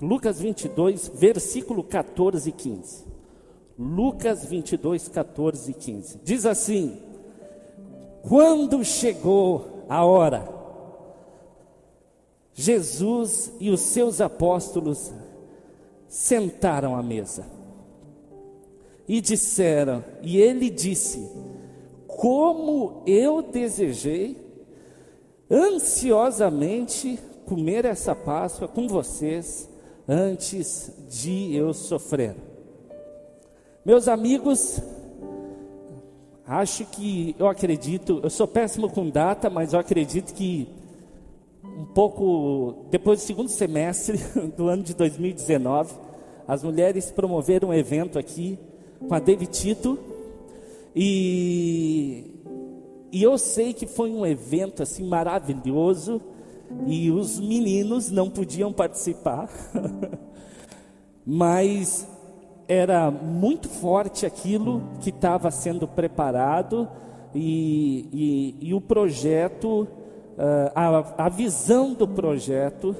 Lucas 22, versículo 14 e 15. Lucas 22, 14 e 15. Diz assim: Quando chegou a hora, Jesus e os seus apóstolos sentaram à mesa e disseram, e ele disse: Como eu desejei ansiosamente comer essa Páscoa com vocês antes de eu sofrer. Meus amigos, acho que eu acredito, eu sou péssimo com data, mas eu acredito que um pouco depois do segundo semestre do ano de 2019, as mulheres promoveram um evento aqui com a David Tito. E, e eu sei que foi um evento assim maravilhoso. E os meninos não podiam participar, mas era muito forte aquilo que estava sendo preparado. E, e, e o projeto, ah, a, a visão do projeto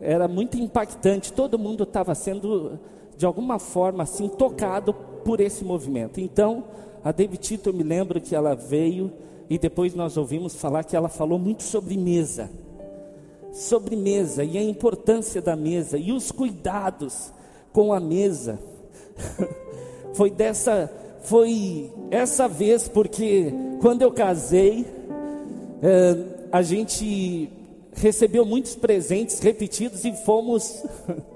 era muito impactante. Todo mundo estava sendo, de alguma forma, assim, tocado por esse movimento. Então, a David Tito, eu me lembro que ela veio e depois nós ouvimos falar que ela falou muito sobre mesa sobre mesa e a importância da mesa e os cuidados com a mesa. foi dessa, foi essa vez porque quando eu casei, é, a gente recebeu muitos presentes repetidos e fomos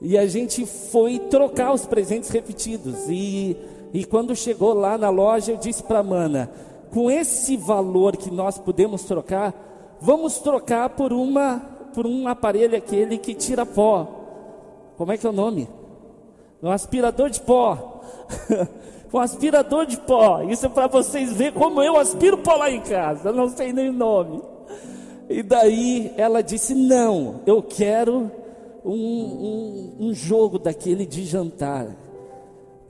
e a gente foi trocar os presentes repetidos e e quando chegou lá na loja eu disse para a Mana, com esse valor que nós podemos trocar, Vamos trocar por uma por um aparelho aquele que tira pó. Como é que é o nome? Um aspirador de pó. um aspirador de pó. Isso é para vocês verem como eu aspiro pó lá em casa. Eu não sei nem o nome. E daí ela disse: Não, eu quero um, um, um jogo daquele de jantar.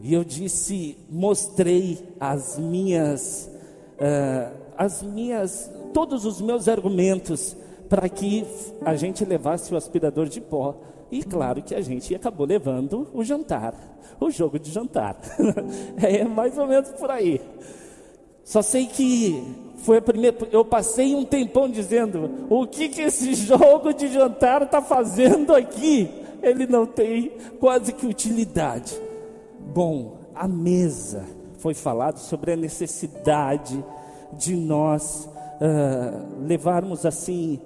E eu disse, mostrei as minhas, uh, as minhas todos os meus argumentos para que a gente levasse o aspirador de pó. E claro que a gente acabou levando o jantar, o jogo de jantar. é mais ou menos por aí. Só sei que foi a primeira. Eu passei um tempão dizendo: o que, que esse jogo de jantar está fazendo aqui? Ele não tem quase que utilidade. Bom, a mesa foi falado sobre a necessidade de nós uh, levarmos assim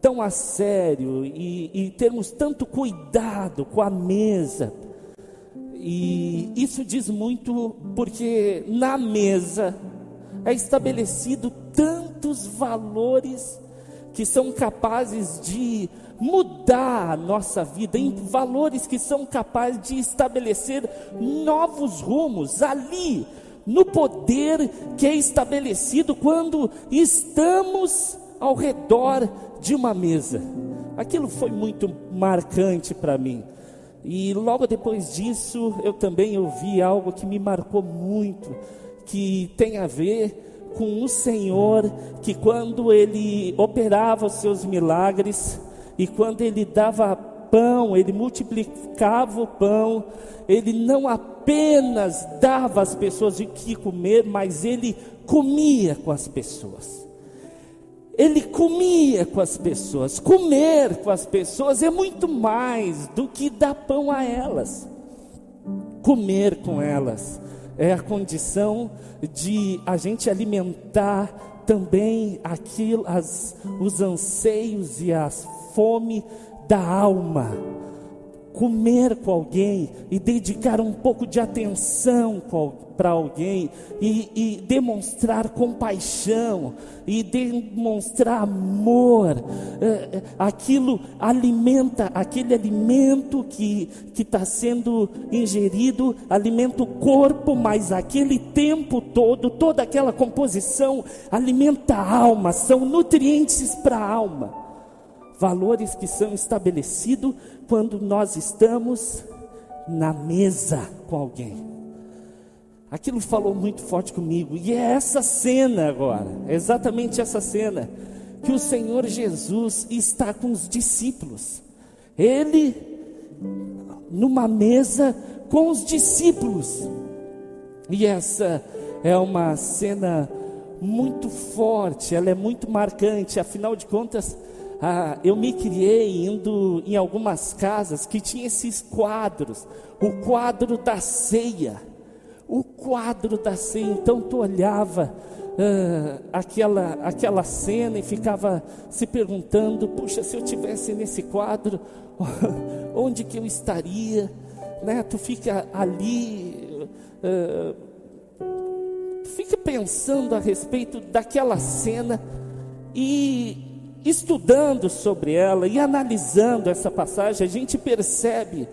tão a sério e, e termos tanto cuidado com a mesa. E isso diz muito porque na mesa é estabelecido tantos valores que são capazes de mudar a nossa vida, em valores que são capazes de estabelecer novos rumos ali, no poder que é estabelecido quando estamos ao redor de uma mesa. Aquilo foi muito marcante para mim. E logo depois disso, eu também ouvi algo que me marcou muito, que tem a ver com o Senhor, que quando ele operava os seus milagres e quando ele dava pão, ele multiplicava o pão, ele não apenas dava às pessoas o que comer, mas ele comia com as pessoas. Ele comia com as pessoas. Comer com as pessoas é muito mais do que dar pão a elas. Comer com elas é a condição de a gente alimentar também aquilo, as, os anseios e a fome da alma. Comer com alguém e dedicar um pouco de atenção para alguém e, e, demonstrar compaixão e demonstrar amor, é, aquilo alimenta, aquele alimento que está sendo ingerido, alimenta o corpo, mas aquele tempo todo, toda aquela composição alimenta a alma, são nutrientes para a alma valores que são estabelecidos quando nós estamos na mesa com alguém. aquilo falou muito forte comigo. E é essa cena agora, é exatamente essa cena, que o Senhor Jesus está com os discípulos. Ele, numa mesa com os discípulos. E essa é uma cena muito forte, ela é muito marcante, afinal de contas, ah, eu me criei indo em algumas casas que tinha esses quadros, o quadro da ceia, o quadro da ceia. Então tu olhava ah, aquela aquela cena e ficava se perguntando: puxa, se eu tivesse nesse quadro, onde que eu estaria? Né? Tu fica ali. Ah, fica pensando a respeito daquela cena e estudando sobre ela e analisando essa passagem, a gente percebe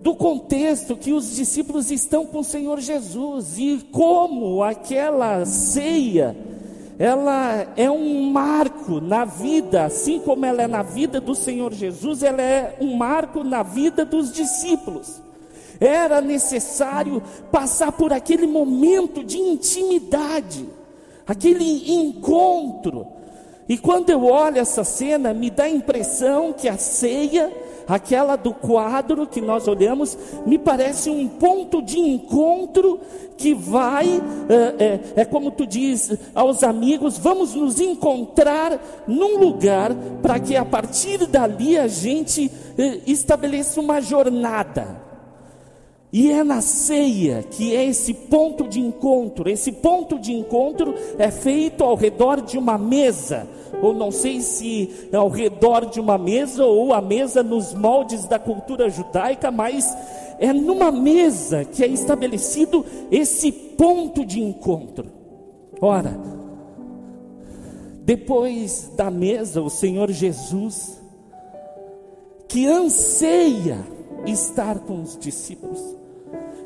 do contexto que os discípulos estão com o Senhor Jesus e como aquela ceia ela é um marco na vida, assim como ela é na vida do Senhor Jesus, ela é um marco na vida dos discípulos. Era necessário passar por aquele momento de intimidade, aquele encontro, e quando eu olho essa cena, me dá a impressão que a ceia, aquela do quadro que nós olhamos, me parece um ponto de encontro que vai, é, é, é como tu diz aos amigos, vamos nos encontrar num lugar para que a partir dali a gente é, estabeleça uma jornada. E é na ceia que é esse ponto de encontro. Esse ponto de encontro é feito ao redor de uma mesa, ou não sei se é ao redor de uma mesa ou a mesa nos moldes da cultura judaica, mas é numa mesa que é estabelecido esse ponto de encontro. Ora, depois da mesa, o Senhor Jesus, que anseia estar com os discípulos,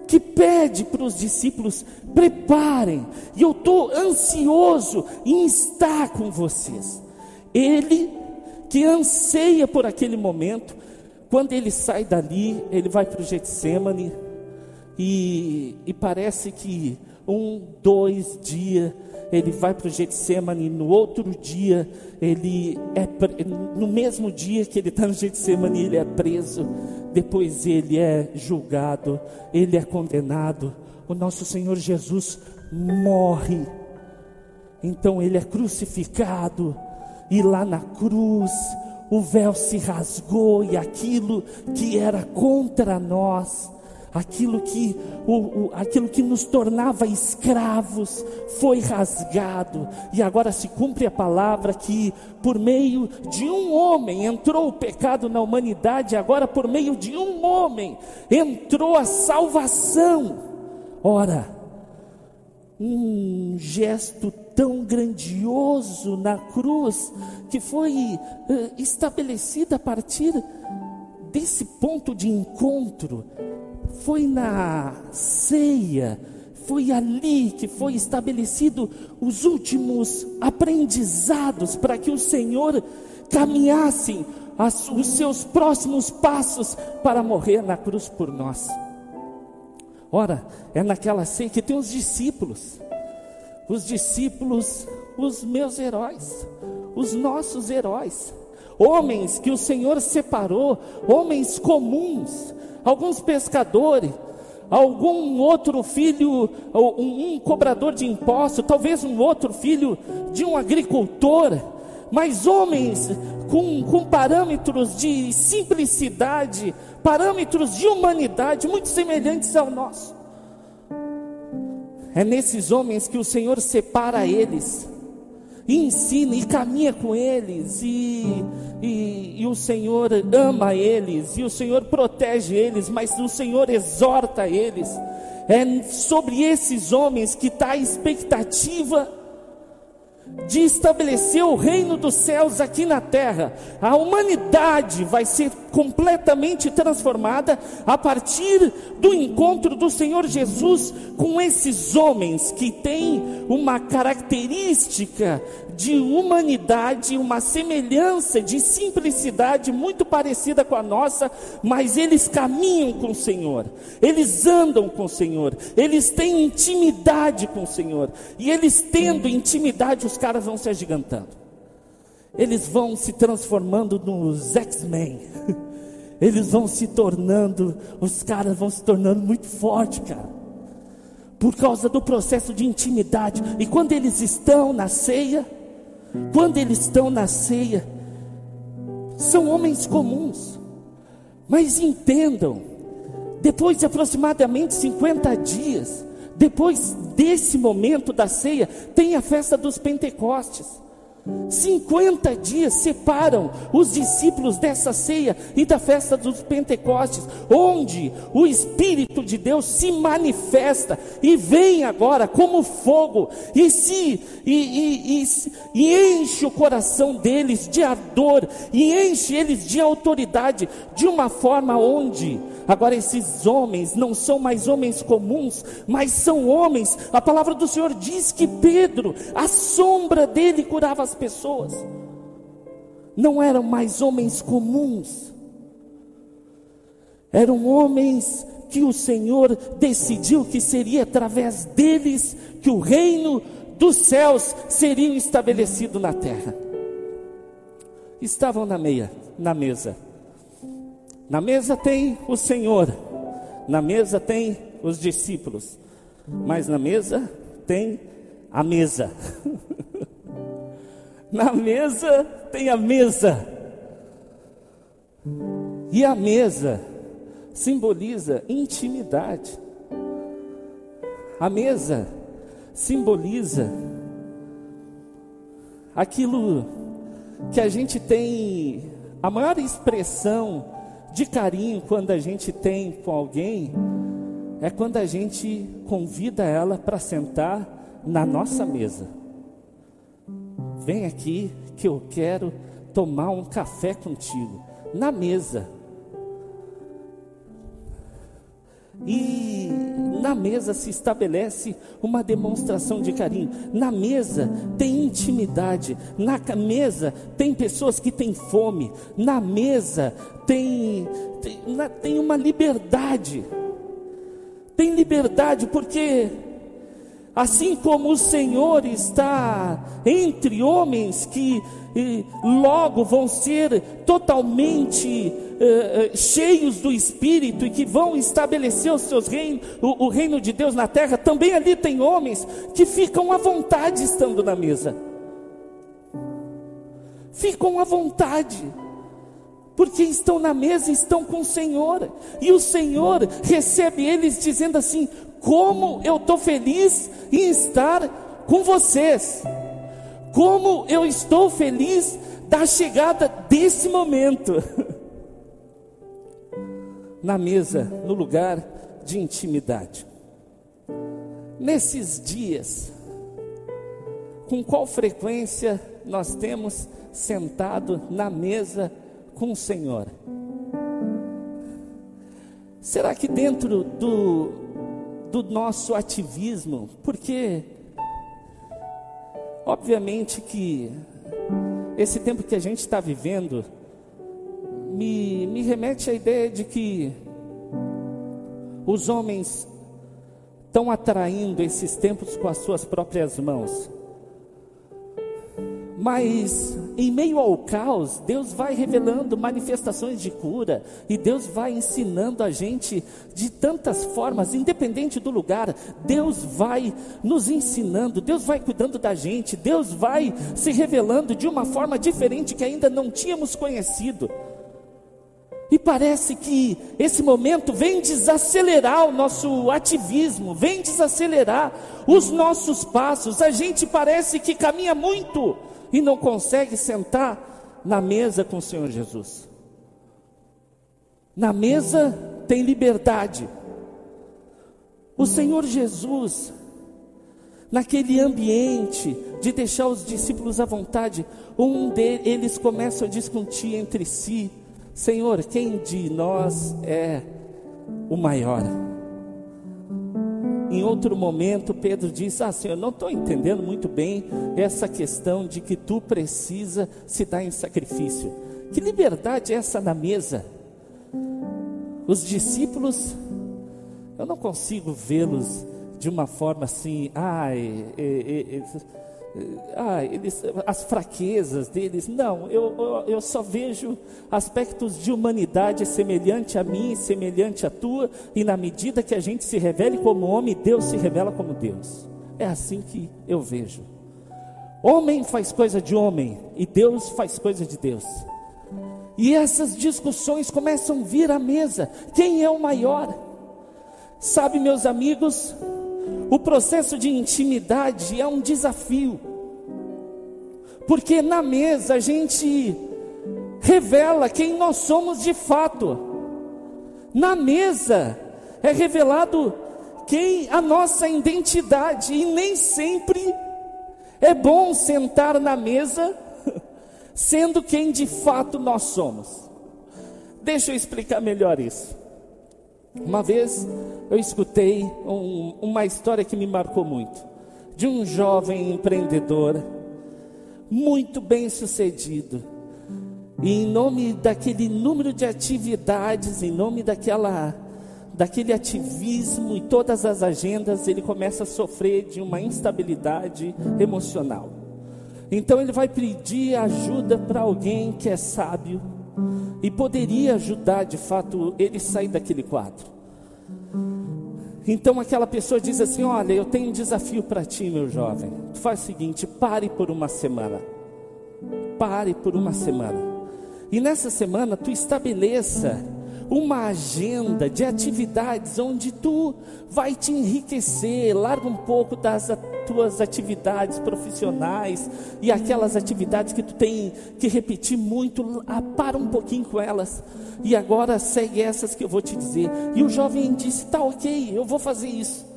que pede para os discípulos: preparem, e eu estou ansioso em estar com vocês. Ele que anseia por aquele momento, quando ele sai dali, ele vai para o Getsemane, e, e parece que um, dois dias ele vai para o Getsemane, no outro dia, ele é, no mesmo dia que ele está no Getsemane, ele é preso, depois ele é julgado, ele é condenado, o nosso Senhor Jesus morre, então ele é crucificado, e lá na cruz, o véu se rasgou, e aquilo que era contra nós, aquilo que, o, o, aquilo que nos tornava escravos foi rasgado, e agora se cumpre a palavra que por meio de um homem entrou o pecado na humanidade, agora por meio de um homem entrou a salvação. Ora, um gesto tão grandioso na cruz que foi uh, estabelecido a partir desse ponto de encontro foi na ceia, foi ali que foi estabelecido os últimos aprendizados para que o Senhor caminhasse as, os seus próximos passos para morrer na cruz por nós. Ora, é naquela ceia que tem os discípulos, os discípulos, os meus heróis, os nossos heróis, homens que o Senhor separou, homens comuns, alguns pescadores, algum outro filho, um, cobrador de impostos, talvez um outro filho de um agricultor, mas homens com, com parâmetros de simplicidade, parâmetros de humanidade muito semelhantes ao nosso. É nesses homens que o Senhor separa eles e ensina e caminha com eles, e, e, e, o Senhor ama eles, e o Senhor protege eles, mas o Senhor exorta eles. É sobre esses homens que está a expectativa de estabelecer o reino dos céus aqui na terra. A humanidade vai ser completamente transformada a partir do encontro do Senhor Jesus com esses homens que têm uma característica de humanidade, uma semelhança de simplicidade muito parecida com a nossa, mas eles caminham com o Senhor, eles andam com o Senhor, eles têm intimidade com o Senhor, e eles tendo intimidade, os caras vão se agigantando, eles vão se transformando nos X-Men, eles vão se tornando, os caras vão se tornando muito fortes, cara por causa do processo de intimidade. E quando eles estão na ceia, quando eles estão na ceia, são homens comuns, mas entendam, depois de aproximadamente 50 dias, depois desse momento da ceia, tem a festa dos Pentecostes. 50 dias separam os discípulos dessa ceia e da festa dos Pentecostes, onde o Espírito de Deus se manifesta e vem agora como fogo e se e, e, e, e enche o coração deles de ardor e enche eles de autoridade de uma forma onde Agora, esses homens não são mais homens comuns, mas são homens. A palavra do Senhor diz que Pedro, a sombra dele curava as pessoas. Não eram mais homens comuns, eram homens que o Senhor decidiu que seria através deles que o reino dos céus seria estabelecido na terra. Estavam na meia, na mesa na mesa tem o Senhor, na mesa tem os discípulos, mas na mesa tem a mesa. na mesa tem a mesa. E a mesa simboliza intimidade. A mesa simboliza aquilo que a gente tem, a maior expressão de carinho quando a gente tem com alguém é quando a gente convida ela para sentar na nossa mesa. Vem aqui que eu quero tomar um café contigo na mesa. E na mesa se estabelece uma demonstração de carinho. Na mesa tem intimidade. Na mesa tem pessoas que têm fome. Na mesa tem, tem, tem uma liberdade. Tem liberdade porque assim como o Senhor está entre homens que logo vão ser totalmente uh, uh, cheios do Espírito e que vão estabelecer os seus reinos, o, o reino de Deus na terra, também ali tem homens que ficam à vontade estando na mesa. Ficam à vontade porque estão na mesa, estão com o Senhor, e o Senhor recebe eles dizendo assim: Como eu estou feliz em estar com vocês, como eu estou feliz da chegada desse momento. na mesa, no lugar de intimidade. Nesses dias, com qual frequência nós temos sentado na mesa com o Senhor? Será que dentro do, do nosso ativismo, porque obviamente que esse tempo que a gente está vivendo me, me remete à ideia de que os homens estão atraindo esses tempos com as suas próprias mãos. Mas em meio ao caos, Deus vai revelando manifestações de cura e Deus vai ensinando a gente de tantas formas, independente do lugar. Deus vai nos ensinando, Deus vai cuidando da gente, Deus vai se revelando de uma forma diferente que ainda não tínhamos conhecido. E parece que esse momento vem desacelerar o nosso ativismo, vem desacelerar os nossos passos. A gente parece que caminha muito e não consegue sentar na mesa com o Senhor Jesus. Na mesa tem liberdade. O Senhor Jesus, naquele ambiente de deixar os discípulos à vontade, um deles começa a discutir entre si Senhor, quem de nós é o maior? Em outro momento, Pedro diz: Ah, Senhor, não estou entendendo muito bem essa questão de que tu precisa se dar em sacrifício. Que liberdade é essa na mesa? Os discípulos, eu não consigo vê-los de uma forma assim, ai, é, é, ah, eles, as fraquezas deles. Não, eu, eu, eu, só vejo aspectos de humanidade semelhante a mim, semelhante a tua, e na medida que a gente se revele como homem, Deus se revela como Deus. É assim que eu vejo. Homem faz coisa de homem e Deus faz coisa de Deus. E essas discussões começam a vir à mesa. Quem é o maior? Sabe, meus amigos, o processo de intimidade é um desafio, porque na mesa a gente revela quem nós somos de fato. Na mesa é revelado quem a nossa identidade e nem sempre é bom sentar na mesa sendo quem de fato nós somos. Deixa eu explicar melhor isso. Uma vez eu escutei um, uma história que me marcou muito, de um jovem empreendedor, muito bem sucedido, e em nome daquele número de atividades, em nome daquela, daquele ativismo e todas as agendas, ele começa a sofrer de uma instabilidade emocional. Então ele vai pedir ajuda para alguém que é sábio e poderia ajudar de fato ele sair daquele quadro. Então aquela pessoa diz assim: Olha, eu tenho um desafio para ti, meu jovem. Tu faz o seguinte: pare por uma semana. Pare por uma semana. E nessa semana tu estabeleça uma agenda de atividades onde tu vai te enriquecer, larga um pouco das tuas atividades profissionais e aquelas atividades que tu tem que repetir muito, ah, para um pouquinho com elas e agora segue essas que eu vou te dizer. E o jovem disse: tá ok, eu vou fazer isso.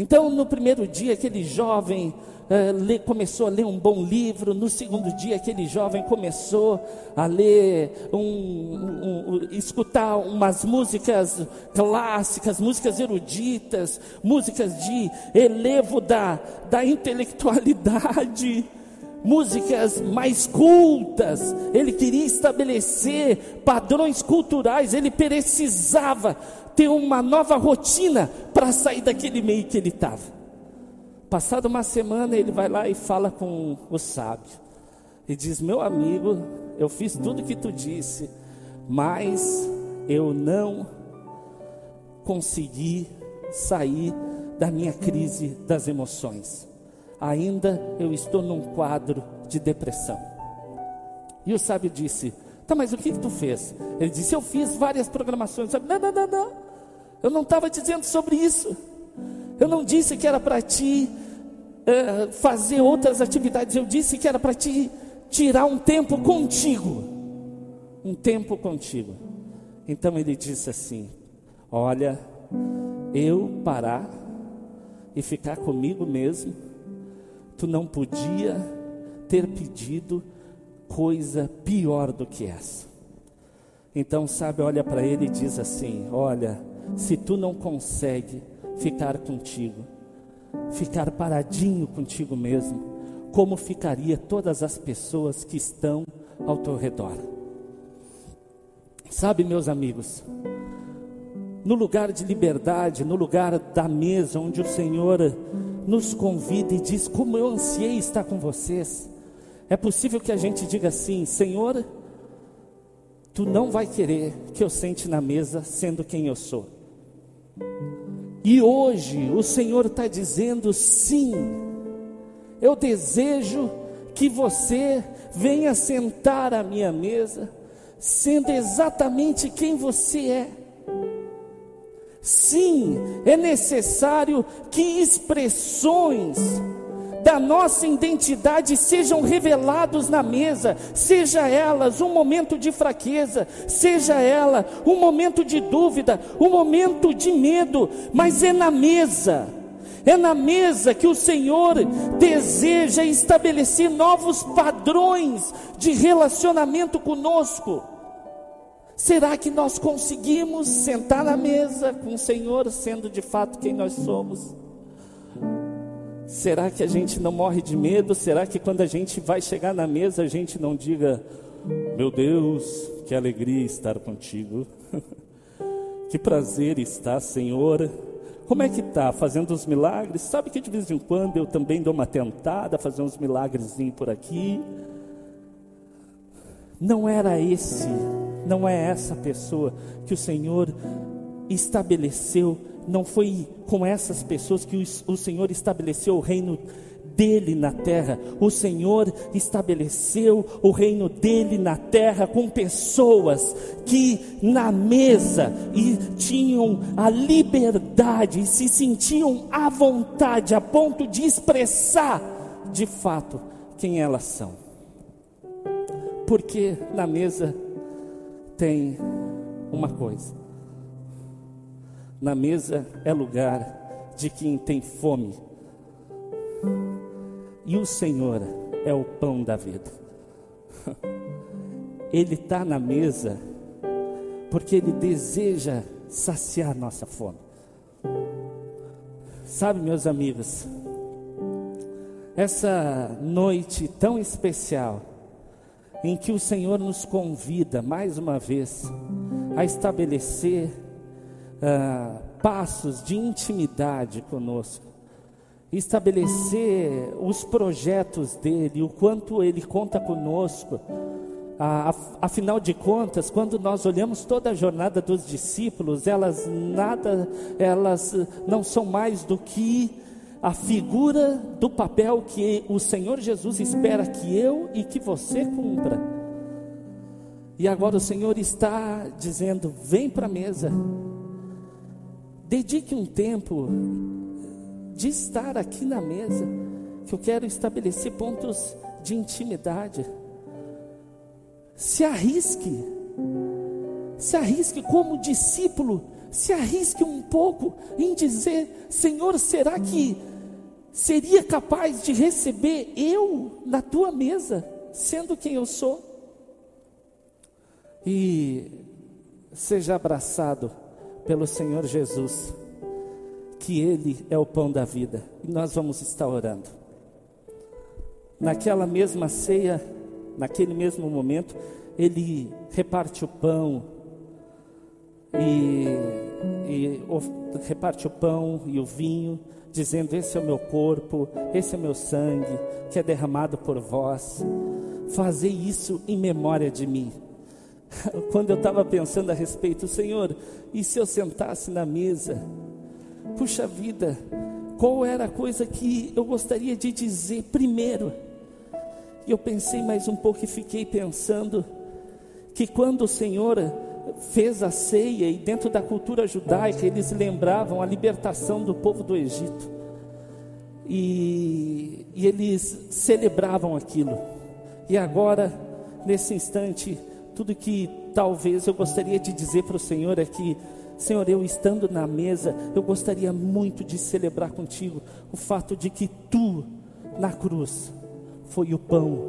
Então, no primeiro dia, aquele jovem uh, começou a ler um bom livro. No segundo dia, aquele jovem começou a ler, um, um, um, escutar umas músicas clássicas, músicas eruditas, músicas de elevo da, da intelectualidade músicas mais cultas, ele queria estabelecer padrões culturais, ele precisava ter uma nova rotina para sair daquele meio que ele estava. Passada uma semana, ele vai lá e fala com o sábio. E diz: Meu amigo, eu fiz tudo que tu disse, mas eu não consegui sair da minha crise das emoções. Ainda eu estou num quadro de depressão. E o sábio disse: Tá, mas o que, que tu fez? Ele disse: Eu fiz várias programações. Não, não, não, não. Eu não estava dizendo sobre isso. Eu não disse que era para ti é, fazer outras atividades. Eu disse que era para ti tirar um tempo contigo. Um tempo contigo. Então ele disse assim: Olha, eu parar e ficar comigo mesmo, tu não podia ter pedido coisa pior do que essa. Então, sabe, olha para ele e diz assim: Olha, se tu não consegue ficar contigo, ficar paradinho contigo mesmo, como ficaria todas as pessoas que estão ao teu redor. Sabe, meus amigos, no lugar de liberdade, no lugar da mesa onde o Senhor nos convida e diz: Como eu ansiei estar com vocês. É possível que a gente diga assim: Senhor, tu não vai querer que eu sente na mesa sendo quem eu sou. E hoje o Senhor está dizendo: sim, eu desejo que você venha sentar à minha mesa, sendo exatamente quem você é. Sim, é necessário que expressões da nossa identidade sejam revelados na mesa, seja elas um momento de fraqueza, seja ela um momento de dúvida, um momento de medo, mas é na mesa. É na mesa que o Senhor deseja estabelecer novos padrões de relacionamento conosco. Será que nós conseguimos sentar na mesa com o Senhor, sendo de fato quem nós somos? Será que a gente não morre de medo? Será que quando a gente vai chegar na mesa, a gente não diga: Meu Deus, que alegria estar contigo, que prazer estar, Senhor. Como é que tá? Fazendo os milagres? Sabe que de vez em quando eu também dou uma tentada, fazer uns milagrezinhos por aqui. Não era esse não é essa pessoa que o Senhor estabeleceu, não foi com essas pessoas que o, Senhor estabeleceu o reino dele na terra. O Senhor estabeleceu o reino dele na terra com pessoas que na mesa e tinham a liberdade, se sentiam à vontade a ponto de expressar de fato quem elas são. Porque na mesa tem uma coisa: na mesa é lugar de quem tem fome, e o Senhor é o pão da vida. Ele está na mesa porque Ele deseja saciar nossa fome. Sabe, meus amigos, essa noite tão especial, em que o Senhor nos convida mais uma vez a estabelecer uh, passos de intimidade conosco, estabelecer os projetos dele, o quanto ele conta conosco. Ah, afinal de contas, quando nós olhamos toda a jornada dos discípulos, elas nada, elas não são mais do que a figura do papel que o Senhor Jesus espera que eu e que você cumpra. E agora o Senhor está dizendo: vem para a mesa, dedique um tempo de estar aqui na mesa, que eu quero estabelecer pontos de intimidade. Se arrisque, se arrisque como discípulo, se arrisque um pouco em dizer: Senhor, será que seria capaz de receber eu na tua mesa, sendo quem eu sou? E seja abraçado pelo Senhor Jesus, que Ele é o pão da vida, e nós vamos estar orando. Naquela mesma ceia, naquele mesmo momento, Ele reparte o pão e, e reparte o pão e o vinho dizendo: Esse é o meu corpo, esse é o meu sangue, que é derramado por vós. Fazei isso em memória de mim. Quando eu estava pensando a respeito, Senhor, e se eu sentasse na mesa? Puxa vida, qual era a coisa que eu gostaria de dizer primeiro? E eu pensei mais um pouco e fiquei pensando que quando o Senhor fez a ceia e dentro da cultura judaica eles lembravam a libertação do povo do Egito. E, e eles celebravam aquilo. E agora, nesse instante, tudo que talvez eu gostaria de dizer para o Senhor é que, Senhor, eu estando na mesa, eu gostaria muito de celebrar contigo o fato de que tu, na cruz, foi o pão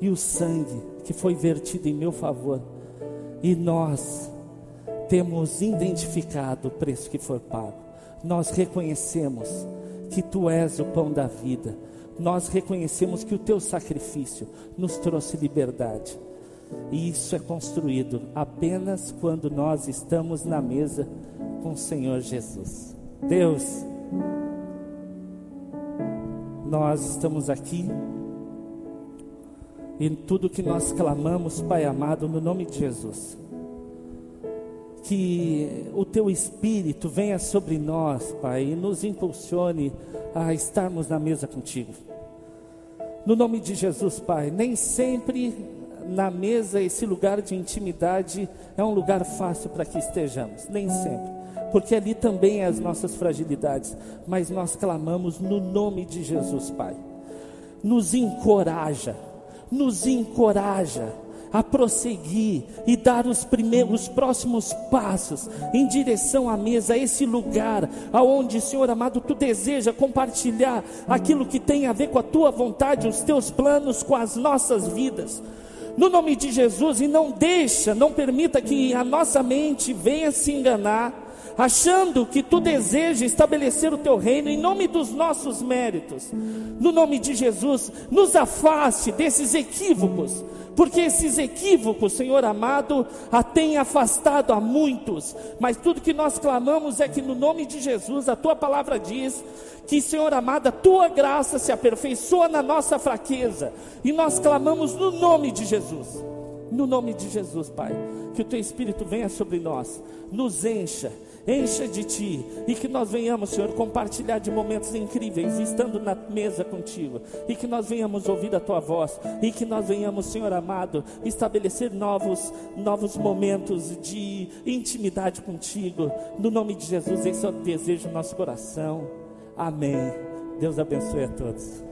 e o sangue que foi vertido em meu favor e nós temos identificado o preço que foi pago. Nós reconhecemos que tu és o pão da vida. Nós reconhecemos que o teu sacrifício nos trouxe liberdade. E isso é construído apenas quando nós estamos na mesa com o Senhor Jesus. Deus, nós estamos aqui e tudo que nós clamamos, Pai amado, no nome de Jesus. Que o teu espírito venha sobre nós, Pai, e nos impulsione a estarmos na mesa contigo. No nome de Jesus, Pai, nem sempre na mesa esse lugar de intimidade é um lugar fácil para que estejamos, nem sempre, porque ali também é as nossas fragilidades, mas nós clamamos no nome de Jesus, Pai. Nos encoraja, nos encoraja a prosseguir e dar os primeiros, os próximos passos em direção à mesa, esse lugar aonde, Senhor amado, tu deseja compartilhar aquilo que tem a ver com a tua vontade, os teus planos com as nossas vidas. No nome de Jesus, e não deixa, não permita que a nossa mente venha se enganar, achando que tu deseja estabelecer o teu reino em nome dos nossos méritos. No nome de Jesus, nos afaste desses equívocos, porque esses equívocos, Senhor amado, a têm afastado a muitos, mas tudo que nós clamamos é que no nome de Jesus, a tua palavra diz que, Senhor amado, a tua graça se aperfeiçoa na nossa fraqueza, e nós clamamos no nome de Jesus, no nome de Jesus, Pai, que o teu Espírito venha sobre nós, nos encha encha de ti e que nós venhamos, Senhor, compartilhar de momentos incríveis, estando na mesa contigo, e que nós venhamos ouvir a tua voz, e que nós venhamos, Senhor amado, estabelecer novos, novos momentos de intimidade contigo, no nome de Jesus, esse é o desejo do nosso coração. Amém. Deus abençoe a todos.